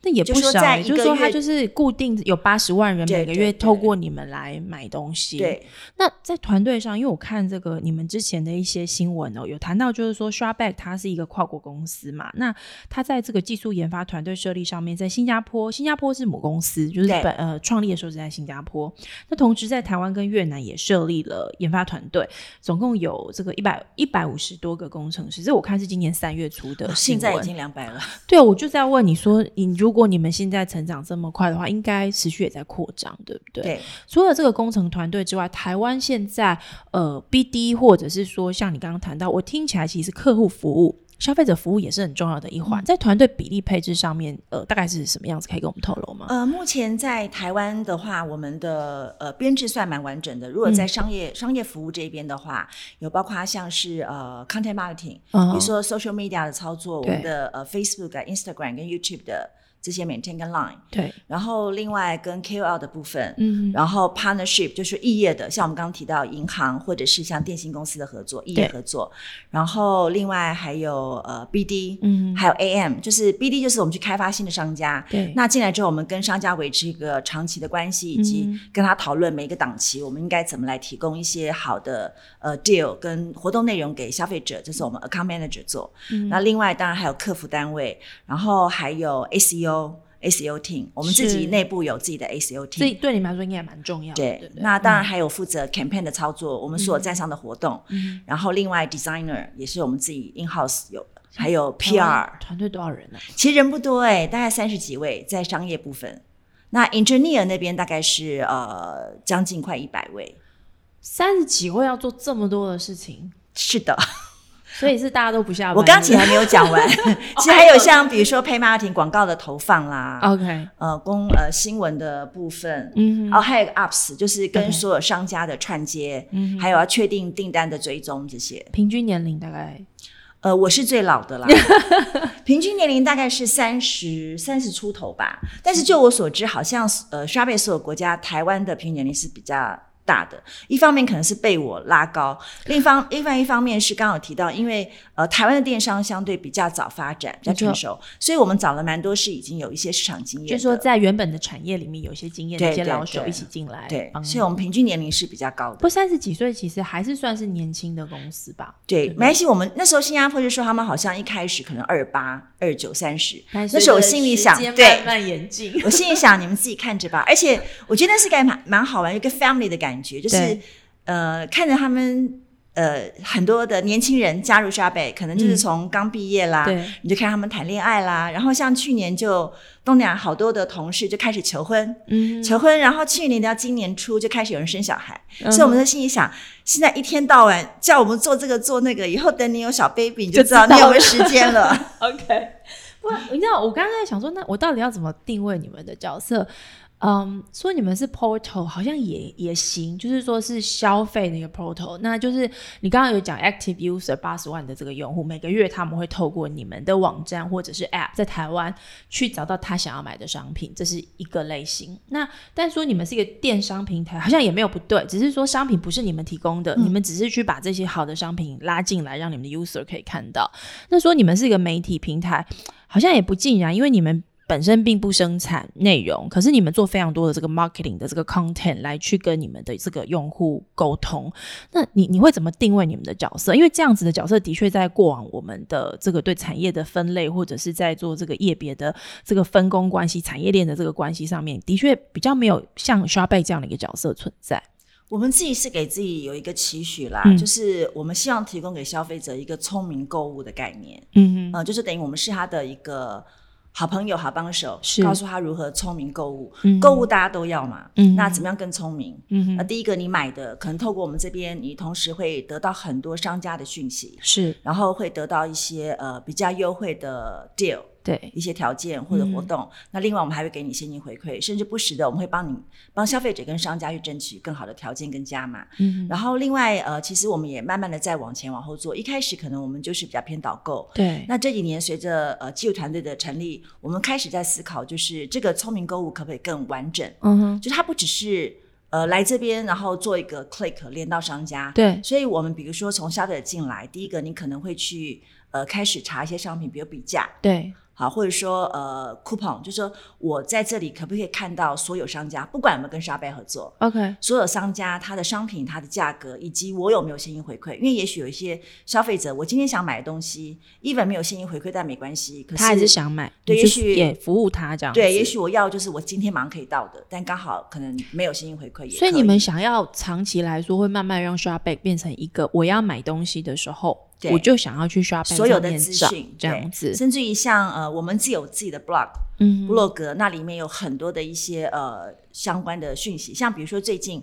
[SPEAKER 1] 那也不少就是说
[SPEAKER 2] 他
[SPEAKER 1] 就是固定有八十万人每个月透过你们来买东西。
[SPEAKER 2] 对，
[SPEAKER 1] 那在团队上，因为我看这个你们之前的一些新闻哦，有谈到就是说 s h a r b a c k 它是一个跨国公司嘛，那它在这个技术研发团队设立上面，在新加坡，新加坡是母公司，就是
[SPEAKER 2] 对
[SPEAKER 1] 本呃创立的时候是在新加坡，那同时在台湾跟越南也设立了研发团队，总共有这个一百一百五十多个工程师，这我看是今年三月初的新闻。
[SPEAKER 2] 现在已经两百了。
[SPEAKER 1] 对，我就在问你说，你如果你们现在成长这么快的话，应该持续也在扩张，对不对？
[SPEAKER 2] 对，
[SPEAKER 1] 除了这个工程团队之外，台湾现在呃 BD 或者是说像你刚刚谈到，我听起来其实客户服务、消费者服务也是很重要的一环，在团队比例配置上面，呃，大概是什么样子？可以跟我们透露吗？
[SPEAKER 2] 呃，目前在台湾的话，我们的呃编制算蛮完整的。如果在商业、商业服务这边的话，有包括像是呃 content marketing，、
[SPEAKER 1] 嗯
[SPEAKER 2] 比如说 social media 的操作，我
[SPEAKER 1] 对
[SPEAKER 2] 们的呃 Facebook 啊、Instagram 跟 YouTube 的这些 maintain 跟 Line，
[SPEAKER 1] 对，
[SPEAKER 2] 然后另外跟 KOL 的部分，
[SPEAKER 1] 嗯，
[SPEAKER 2] 然后 partnership 就是异业的，像我们刚刚提到银行或者是像电信公司的合作，异业合作。然后另外还有呃 BD，
[SPEAKER 1] 嗯
[SPEAKER 2] 还有 AM，就是 BD 就是我们去开发新的商家。
[SPEAKER 1] 对
[SPEAKER 2] 那进来之后，我们跟商家维持一个长期的关系，以及
[SPEAKER 1] 嗯
[SPEAKER 2] 跟他讨论每一个档期，我们应该怎么来提供一些好的呃 deal 跟活动内容给消费者，这是我们 account manager 做。
[SPEAKER 1] 嗯
[SPEAKER 2] 那另外当然还有客服单位，然后还有 SEO。SEO team，我们自己
[SPEAKER 1] 是。
[SPEAKER 2] 内部有自己的 SEO team，
[SPEAKER 1] 所以对你们来说应该也蛮重要的，
[SPEAKER 2] 对，
[SPEAKER 1] 对对？
[SPEAKER 2] 那当然还有负责 campaign 的操作，我们所有在上的活动，
[SPEAKER 1] 嗯。
[SPEAKER 2] 然后另外 designer 也是我们自己 in house 有的，还有 PR，
[SPEAKER 1] 团队多少人呢、
[SPEAKER 2] 其实人不多哎、大概三十几位在商业部分。那 engineer 那边大概是呃将近快一百位，
[SPEAKER 1] 三十几位要做这么多的事情，
[SPEAKER 2] 是的，
[SPEAKER 1] 所以是大家都不下班。
[SPEAKER 2] 我刚其实还没有讲完，其实还有像比如说 pay marketing 广告的投放啦
[SPEAKER 1] ，OK，
[SPEAKER 2] 呃公呃新闻的部分，
[SPEAKER 1] 嗯
[SPEAKER 2] 哦还有一个 ups 就是跟所有商家的串接，
[SPEAKER 1] 嗯
[SPEAKER 2] 还有要确定订单的追踪这些。
[SPEAKER 1] 平均年龄大概
[SPEAKER 2] 呃，我是最老的啦，平均年龄大概是三十三十出头吧。但是就我所知，好像呃，刷贝所有国家，台湾的平均年龄是比较大的。一方面可能是被我拉高，另一方另外一方面是刚刚有提到，因为呃，台湾的电商相对比较早发展，比较成熟，所以我们找了蛮多是已经有一些市场经验的，
[SPEAKER 1] 就是说在原本的产业里面有一些经验的一些老手一起进来，
[SPEAKER 2] 对，
[SPEAKER 1] 帮
[SPEAKER 2] 所以我们平均年龄是比较高的
[SPEAKER 1] 不。三十几岁其实还是算是年轻的公司吧。
[SPEAKER 2] 对，没关系。我们那时候新加坡就说他们好像一开始可能二八、二九、三十，那时候我心里想，对，
[SPEAKER 1] 慢慢演进。
[SPEAKER 2] 我心里想，你们自己看着吧。而且我觉得那是个蛮蛮好玩，有一个 family 的感觉，就是呃，看着他们呃很多的年轻人加入 a b 可能就是从刚毕业啦，
[SPEAKER 1] 对
[SPEAKER 2] 你就看他们谈恋爱啦。然后像去年就东南亚好多的同事就开始求婚，
[SPEAKER 1] 嗯，
[SPEAKER 2] 求婚，然后去年到今年初就开始有人生小孩，
[SPEAKER 1] 嗯
[SPEAKER 2] 所以我们在心里想，现在一天到晚叫我们做这个做那个，以后等你有小 baby 你就知道
[SPEAKER 1] 就知道
[SPEAKER 2] 你有没有时间了。
[SPEAKER 1] OK，不，你知道我刚刚在想说，那我到底要怎么定位你们的角色？嗯，说你们是 portal 好像也也行，就是说是消费的一个 portal，那就是你刚刚有讲 active user 八十万的这个用户，每个月他们会透过你们的网站或者是 app 在台湾去找到他想要买的商品，这是一个类型。那但说你们是一个电商平台，好像也没有不对，只是说商品不是你们提供的，你们只是去把这些好的商品拉进来，让你们的 user 可以看到。那说你们是一个媒体平台，好像也不尽然，因为你们本身并不生产内容，可是你们做非常多的这个 marketing 的这个 content 来去跟你们的这个用户沟通。那你你会怎么定位你们的角色？因为这样子的角色的确在过往我们的这个对产业的分类，或者是在做这个业别的这个分工关系、产业链的这个关系上面，的确比较没有像 s h a p 这样的一个角色存在。
[SPEAKER 2] 我们自己是给自己有一个期许啦，
[SPEAKER 1] 嗯
[SPEAKER 2] 就是我们希望提供给消费者一个聪明购物的概念，
[SPEAKER 1] 嗯
[SPEAKER 2] 嗯、就是等于我们是他的一个好朋友、好帮手，
[SPEAKER 1] 是
[SPEAKER 2] 告诉他如何聪明购物。
[SPEAKER 1] 嗯
[SPEAKER 2] 购物大家都要嘛，
[SPEAKER 1] 嗯
[SPEAKER 2] 那怎么样更聪明？
[SPEAKER 1] 嗯
[SPEAKER 2] 那第一个，你买的可能透过我们这边，你同时会得到很多商家的讯息，
[SPEAKER 1] 是
[SPEAKER 2] 然后会得到一些呃比较优惠的 deal。
[SPEAKER 1] 对，
[SPEAKER 2] 一些条件或者活动，那另外我们还会给你现金回馈，甚至不时的我们会帮你帮消费者跟商家去争取更好的条件跟加码。
[SPEAKER 1] 嗯
[SPEAKER 2] 然后另外呃，其实我们也慢慢的在往前往后做，一开始可能我们就是比较偏导购。
[SPEAKER 1] 对，
[SPEAKER 2] 那这几年随着呃技术团队的成立，我们开始在思考，就是这个聪明购物可不可以更完整？
[SPEAKER 1] 嗯哼，
[SPEAKER 2] 就它不只是呃来这边，然后做一个 click 连到商家，
[SPEAKER 1] 对，
[SPEAKER 2] 所以我们比如说从消费者进来，第一个你可能会去呃开始查一些商品，比如比价，
[SPEAKER 1] 对。
[SPEAKER 2] 好，或者说呃，coupon，就是说我在这里可不可以看到所有商家，不管有没有跟沙贝合作
[SPEAKER 1] ，OK，
[SPEAKER 2] 所有商家他的商品、它的价格，以及我有没有现金回馈？因为也许有一些消费者，我今天想买的东西，even 没有现金回馈，但没关系，可是
[SPEAKER 1] 他还是想买，
[SPEAKER 2] 对，也许
[SPEAKER 1] 也服务他这样，
[SPEAKER 2] 对，也许我要就是我今天马上可以到的，但刚好可能没有现金回馈，
[SPEAKER 1] 所以你们想要长期来说，会慢慢让 Shopback 变成一个我要买东西的时候。我就想要去刷
[SPEAKER 2] 所有的资讯，
[SPEAKER 1] 这样子，
[SPEAKER 2] 甚至于像呃，我们自有自己的 blog，嗯，布洛格，那里面有很多的一些呃相关的讯息，像比如说最近。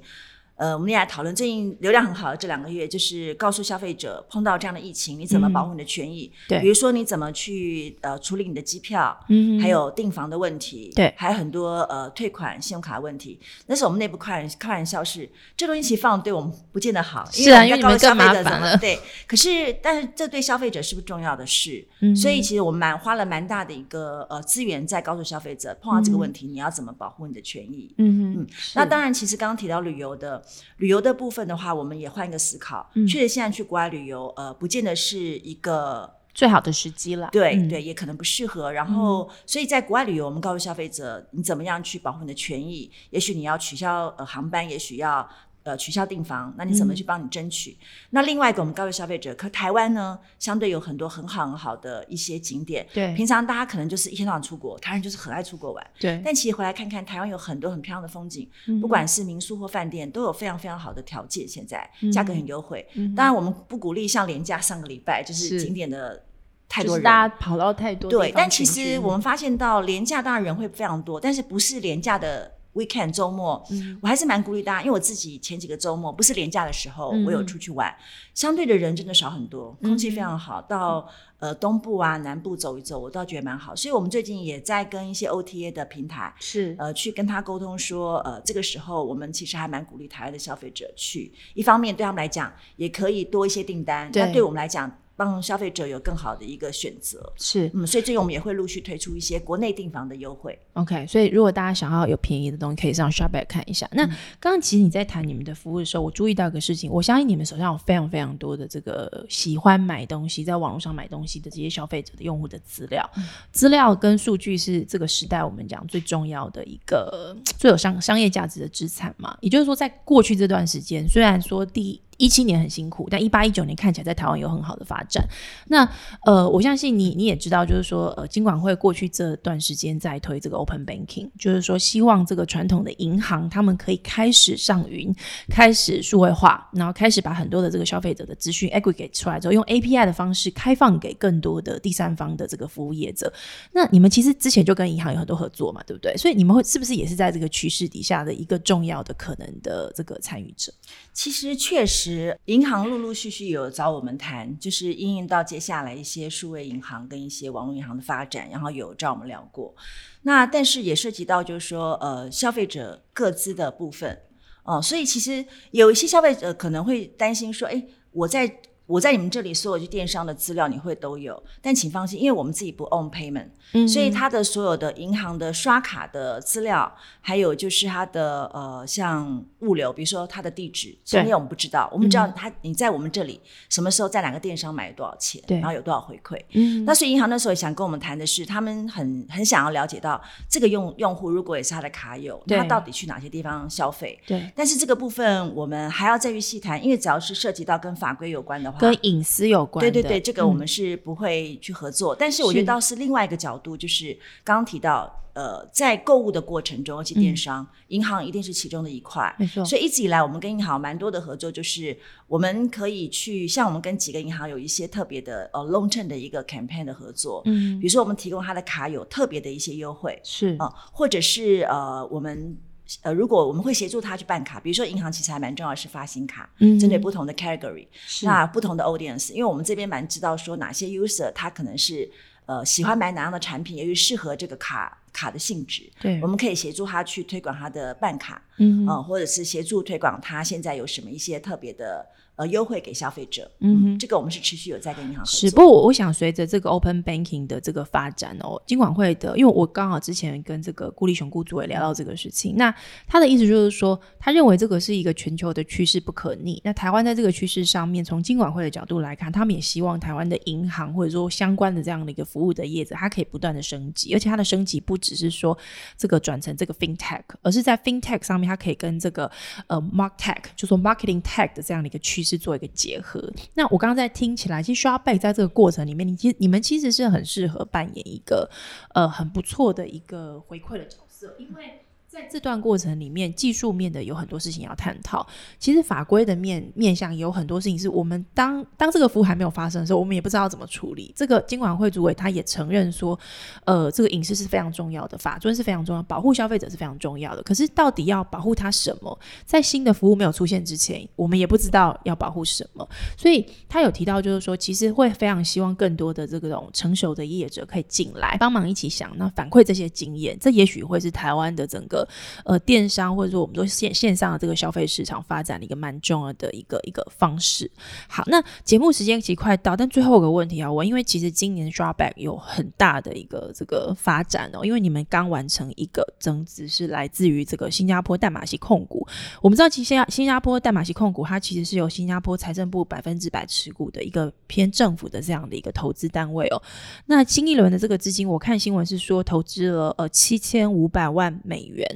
[SPEAKER 2] 呃，我们也来讨论最近流量很好的这两个月，就是告诉消费者碰到这样的疫情，你怎么保护你的权益？
[SPEAKER 1] 对，
[SPEAKER 2] 比如说你怎么去呃处理你的机票，嗯，还有订房的问题，
[SPEAKER 1] 对，
[SPEAKER 2] 还有很多呃退款、信用卡问题。那是我们内部开开玩笑是，这东西其实放对我们不见得好，
[SPEAKER 1] 是啊，因为你们更麻烦了。
[SPEAKER 2] 对，可是但是这对消费者是不是重要的事？所以其实我们蛮花了蛮大的一个呃资源在告诉消费者，碰到这个问题你要怎么保护你的权益？嗯嗯，那当然，其实刚刚提到旅游的。旅游的部分的话，我们也换一个思考。确实，现在去国外旅游，呃，不见得是一个
[SPEAKER 1] 最好的时机了。
[SPEAKER 2] 对对，也可能不适合。然后，所以在国外旅游，我们告诉消费者，你怎么样去保护你的权益？也许你要取消呃航班，也许要。呃，取消订房，那你怎么去帮你争取？那另外一个，我们告诉消费者，可台湾呢，相对有很多很好很好的一些景点。
[SPEAKER 1] 对，
[SPEAKER 2] 平常大家可能就是一天到晚出国，台湾就是很爱出国玩。
[SPEAKER 1] 对，
[SPEAKER 2] 但其实回来看看，台湾有很多很漂亮的风景，不管是民宿或饭店，都有非常非常好的条件，现在价格很优惠。当然，我们不鼓励像廉价上个礼拜就是景点的太多人，
[SPEAKER 1] 大家跑到太多。
[SPEAKER 2] 对，但其实我们发现到廉价当然人会非常多，但是不是廉价的。Weekend 周末，我还是蛮鼓励大家，因为我自己前几个周末不是廉价的时候，我有出去玩，相对的人真的少很多，空气非常好。到呃东部啊南部走一走，我倒觉得蛮好。所以我们最近也在跟一些 OTA 的平台
[SPEAKER 1] 是
[SPEAKER 2] 呃去跟他沟通说，呃这个时候我们其实还蛮鼓励台湾的消费者去，一方面对他们来讲也可以多一些订单，那对我们来讲。帮消费者有更好的一个选择，
[SPEAKER 1] 是，
[SPEAKER 2] 嗯，所以最近我们也会陆续推出一些国内订房的优惠。
[SPEAKER 1] OK，所以如果大家想要有便宜的东西，可以上 Shopback 看一下。那刚刚其实你在谈你们的服务的时候，我注意到一个事情，我相信你们手上有非常非常多的这个喜欢买东西，在网络上买东西的这些消费者的用户的资料，资料跟数据是这个时代我们讲最重要的一个最有商商业价值的资产嘛。也就是说，在过去这段时间，虽然说第一七年很辛苦，但一八一九年看起来在台湾有很好的发展。那呃，我相信你你也知道，就是说呃，金管会过去这段时间在推这个 Open Banking，就是说希望这个传统的银行他们可以开始上云，开始数位化，然后开始把很多的这个消费者的资讯 aggregate 出来之后，用 API 的方式开放给更多的第三方的这个服务业者。那你们其实之前就跟银行有很多合作嘛，对不对？所以你们会是不是也是在这个趋势底下的一个重要的可能的这个参与者？
[SPEAKER 2] 其实确实，银行陆陆续续有找我们谈，就是应用到接下来一些数位银行跟一些网络银行的发展，然后有找我们聊过。那但是也涉及到就是说，呃，消费者各自的部分，哦，所以其实有一些消费者可能会担心说，哎，我在。我在你们这里所有去电商的资料你会都有，但请放心，因为我们自己不 own payment，嗯所以他的所有的银行的刷卡的资料，还有就是他的呃像物流，比如说他的地址，因为我们不知道，我们知道他你在我们这里什么时候在哪个电商买了多少钱，然后有多少回馈。嗯，那所以银行那时候想跟我们谈的是，他们很很想要了解到这个用用户如果也是他的卡友，他到底去哪些地方消费？
[SPEAKER 1] 对，
[SPEAKER 2] 但是这个部分我们还要再去细谈，因为只要是涉及到跟法规有关的话。
[SPEAKER 1] 跟隐私有关，
[SPEAKER 2] 对对对，这个我们是不会去合作。但是我觉得倒是另外一个角度，就是刚刚提到，呃，在购物的过程中，尤其电商，银行一定是其中的一块。
[SPEAKER 1] 没错。
[SPEAKER 2] 所以一直以来，我们跟银行蛮多的合作，就是我们可以去，像我们跟几个银行有一些特别的呃 long term 的一个 campaign 的合作。嗯。比如说，我们提供他的卡有特别的一些优惠，
[SPEAKER 1] 是
[SPEAKER 2] 啊，或者是呃我们。呃，如果我们会协助他去办卡，比如说银行其实还蛮重要是发行卡，针对不同的 category，那不同的 audience，因为我们这边蛮知道说哪些 user 他可能是呃喜欢买哪样的产品，由于适合这个卡卡的性质，
[SPEAKER 1] 对，
[SPEAKER 2] 我们可以协助他去推广他的办卡，嗯，或者是协助推广他现在有什么一些特别的。呃优惠给消费者。嗯，这个我们是持续有在跟银行合作。
[SPEAKER 1] 是，不过我想随着这个 Open Banking 的这个发展哦，金管会的，因为我刚好之前跟这个顾立雄顾主委聊到这个事情，那他的意思就是说，他认为这个是一个全球的趋势不可逆。那台湾在这个趋势上面，从金管会的角度来看，他们也希望台湾的银行或者说相关的这样的一个服务的业者，它可以不断的升级，而且它的升级不只是说这个转成这个 FinTech，而是在 FinTech 上面，它可以跟这个呃 MarkTech，就说 Marketing Tech 的这样的一个趋势做一个结合。那我刚刚在听起来，其实 Shopback 在这个过程里面，你其实你们其实是很适合扮演一个呃很不错的一个回馈的角色，因为。在这段过程里面，技术面的有很多事情要探讨。其实法规的面面向有很多事情，是我们当当这个服务还没有发生的时候，我们也不知道怎么处理。这个监管会主委他也承认说，呃，这个隐私是非常重要的，法尊是非常重要，保护消费者是非常重要的。可是到底要保护他什么？在新的服务没有出现之前，我们也不知道要保护什么。所以他有提到，就是说，其实会非常希望更多的这种成熟的业者可以进来帮忙一起想，那反馈这些经验。这也许会是台湾的整个。呃，电商或者说我们说线线上的这个消费市场发展的一个蛮重要的一个一个方式。好，那节目时间其实快到，但最后有个问题要问，因为其实今年 Drawback 有很大的一个这个发展哦，因为你们刚完成一个增资，是来自于这个新加坡淡马锡控股。我们知道，其实新加新加坡淡马锡控股，它其实是由新加坡财政部百分之百持股的一个偏政府的这样的一个投资单位哦。那新一轮的这个资金，我看新闻是说投资了呃七千五百万美元。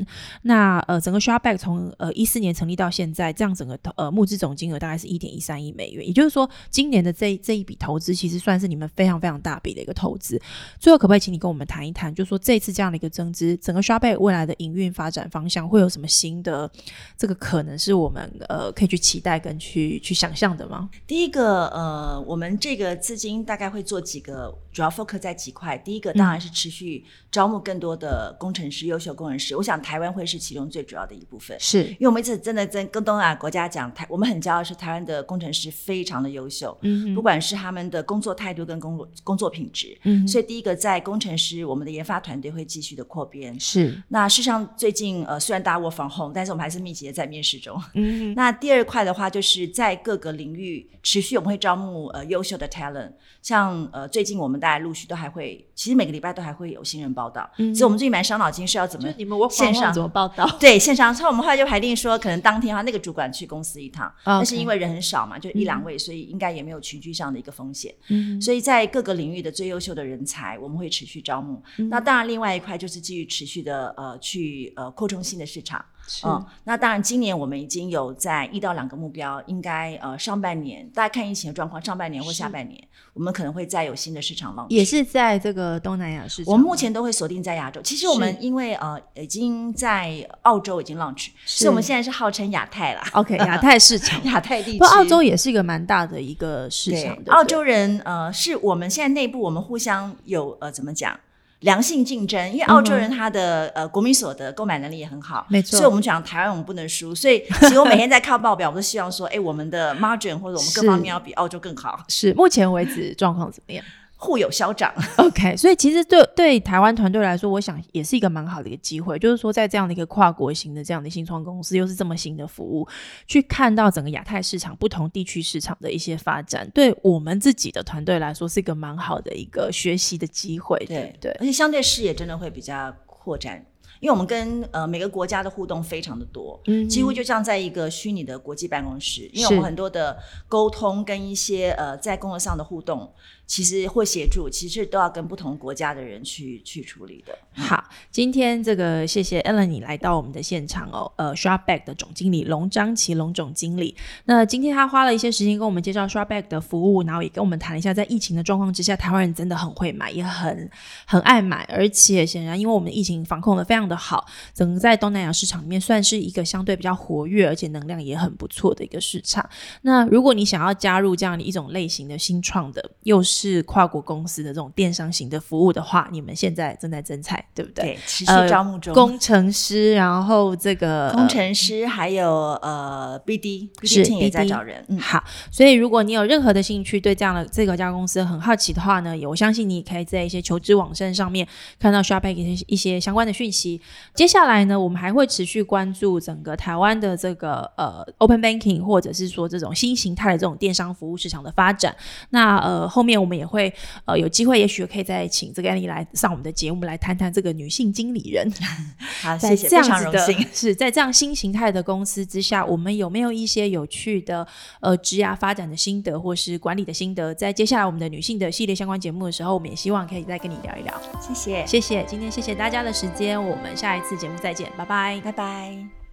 [SPEAKER 1] 那呃，整个 Shopback 从呃一四年成立到现在，这样整个呃募资总金额大概是一点一三亿美元。也就是说，今年的这这一笔投资，其实算是你们非常非常大笔的一个投资。最后，可不可以请你跟我们谈一谈，就是说这次这样的一个增资，整个 Shopback 未来的营运发展方向会有什么新的这个可能是我们呃可以去期待跟去去想象的吗？
[SPEAKER 2] 第一个呃，我们这个资金大概会做几个，主要 focus 在几块。第一个当然是持续招募更多的工程师、优秀工程师。我想台湾会。是其中最主要的一部分，
[SPEAKER 1] 是。
[SPEAKER 2] 因为我们一直真的在跟东南亚国家讲，台我们很骄傲是台湾的工程师非常的优秀，嗯，不管是他们的工作态度跟工作工作品质，嗯，所以第一个在工程师，我们的研发团队会继续的扩编，
[SPEAKER 1] 是。
[SPEAKER 2] 那事实上最近呃虽然大家 work from home，但是我们还是密集的在面试中，嗯。那第二块的话，就是在各个领域持续我们会招募呃优秀的 talent，像呃最近我们大家陆续都还会，其实每个礼拜都还会有新人报道，所以我们最近蛮伤脑筋是要怎么线上
[SPEAKER 1] 怎么报道？
[SPEAKER 2] 对线上，所以我们后来就排定说，可能当天哈那个主管去公司一趟，但是因为人很少嘛，就一两位，所以应该也没有群聚上的一个风险。嗯，所以在各个领域的最优秀的人才，我们会持续招募。那当然，另外一块就是继续持续的呃去呃扩充新的市场。嗯，那当然，今年我们已经有在一到两个目标，应该呃上半年大家看疫情的状况，上半年或下半年，我们可能会再有新的市场浪。
[SPEAKER 1] 也是在这个东南亚市场，
[SPEAKER 2] 我们目前都会锁定在亚洲。其实我们因为呃已经在澳洲已经 launch，所以我们现在是号称亚太啦。
[SPEAKER 1] OK，亚 太市场，
[SPEAKER 2] 亚太地区。
[SPEAKER 1] 不，澳洲也是一个蛮大的一个市场。
[SPEAKER 2] 澳洲人呃是我们现在内部我们互相有呃怎么讲？良性竞争，因为澳洲人他的呃国民所得购买能力也很好，
[SPEAKER 1] 没错。
[SPEAKER 2] 所以我们讲台湾我们不能输，所以 其实我每天在看报表，我都希望说，哎，我们的 margin 或者我们各方面要比澳洲更好。
[SPEAKER 1] 是，目前为止状况怎么样？
[SPEAKER 2] 互有消长
[SPEAKER 1] ，OK，所以其实对对台湾团队来说，我想也是一个蛮好的一个机会，就是说在这样的一个跨国型的这样的新创公司，又是这么新的服务，去看到整个亚太市场不同地区市场的一些发展，对我们自己的团队来说是一个蛮好的一个学习的机会。对对，而
[SPEAKER 2] 且相对视野真的会比较扩展，因为我们跟呃每个国家的互动非常的多，嗯，几乎就像在一个虚拟的国际办公室，因为我们很多的沟通跟一些呃在工作上的互动。其实会协助，其实都要跟不同国家的人去去处理的。
[SPEAKER 1] 好，今天这个谢谢 Ellen 你来到我们的现场哦，呃，Shopback 的总经理龙章奇龙总经理。那今天他花了一些时间跟我们介绍 Shopback 的服务，然后也跟我们谈了一下，在疫情的状况之下，台湾人真的很会买，也很很爱买，而且显然因为我们疫情防控的非常的好，整个在东南亚市场里面算是一个相对比较活跃，而且能量也很不错的一个市场。那如果你想要加入这样的一种类型的新创的，又是是跨国公司的这种电商型的服务的话，你们现在正在增菜，对不对？
[SPEAKER 2] 对，持续招募中。
[SPEAKER 1] 工程师，然后这个
[SPEAKER 2] 工程师还有呃 BD，BD 也在找人。
[SPEAKER 1] 嗯，好。所以如果你有任何的兴趣，对这样的这个家公司很好奇的话呢，我相信你可以在一些求职网站上面看到 Shopback 一些一些相关的讯息。接下来呢，我们还会持续关注整个台湾的这个呃 open banking，或者是说这种新形态的这种电商服务市场的发展。那呃后面我们也会呃有机会，也许可以再请这个案例来上我们的节目，来谈谈这个女性经理人。
[SPEAKER 2] 好，谢谢，非常荣幸。
[SPEAKER 1] 是在这样新形态的公司之下，我们有没有一些有趣的呃职涯发展的心得，或是管理的心得？在接下来我们的女性的系列相关节目的时候，我们也希望可以再跟你聊一聊。
[SPEAKER 2] 谢谢，
[SPEAKER 1] 谢谢，今天谢谢大家的时间，我们下一次节目再见，拜拜，
[SPEAKER 2] 拜拜。